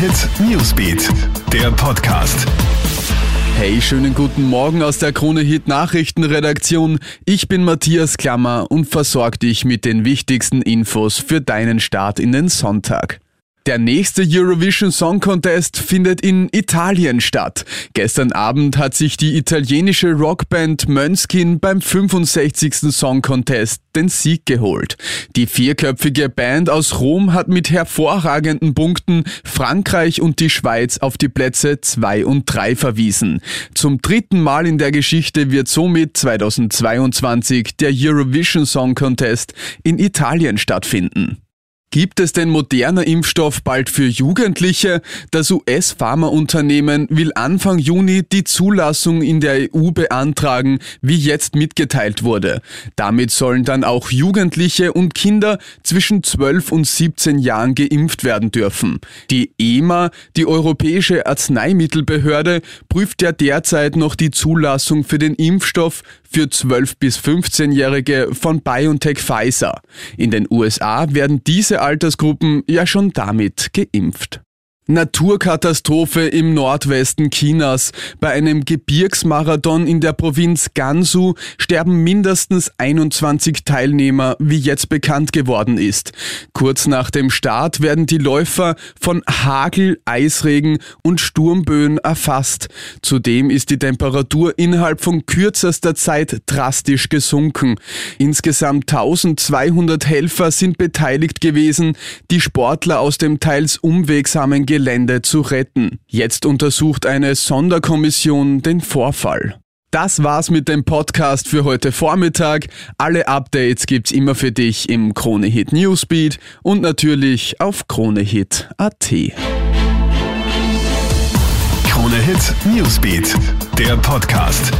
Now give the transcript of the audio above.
Hit Newsbeat, der Podcast. Hey, schönen guten Morgen aus der Krone Hit Nachrichtenredaktion. Ich bin Matthias Klammer und versorge dich mit den wichtigsten Infos für deinen Start in den Sonntag. Der nächste Eurovision Song Contest findet in Italien statt. Gestern Abend hat sich die italienische Rockband Mönskin beim 65. Song Contest den Sieg geholt. Die vierköpfige Band aus Rom hat mit hervorragenden Punkten Frankreich und die Schweiz auf die Plätze 2 und 3 verwiesen. Zum dritten Mal in der Geschichte wird somit 2022 der Eurovision Song Contest in Italien stattfinden. Gibt es den moderner Impfstoff bald für Jugendliche? Das US-Pharmaunternehmen will Anfang Juni die Zulassung in der EU beantragen, wie jetzt mitgeteilt wurde. Damit sollen dann auch Jugendliche und Kinder zwischen 12 und 17 Jahren geimpft werden dürfen. Die EMA, die Europäische Arzneimittelbehörde, prüft ja derzeit noch die Zulassung für den Impfstoff für 12 bis 15-Jährige von BioNTech Pfizer. In den USA werden diese Altersgruppen ja schon damit geimpft. Naturkatastrophe im Nordwesten Chinas. Bei einem Gebirgsmarathon in der Provinz Gansu sterben mindestens 21 Teilnehmer, wie jetzt bekannt geworden ist. Kurz nach dem Start werden die Läufer von Hagel, Eisregen und Sturmböen erfasst. Zudem ist die Temperatur innerhalb von kürzester Zeit drastisch gesunken. Insgesamt 1200 Helfer sind beteiligt gewesen, die Sportler aus dem teils umwegsamen Gelände Gelände zu retten. Jetzt untersucht eine Sonderkommission den Vorfall. Das war's mit dem Podcast für heute Vormittag. Alle Updates gibt's immer für dich im Kronehit Newsbeat und natürlich auf kronehit.at. Kronehit Newsbeat, der Podcast.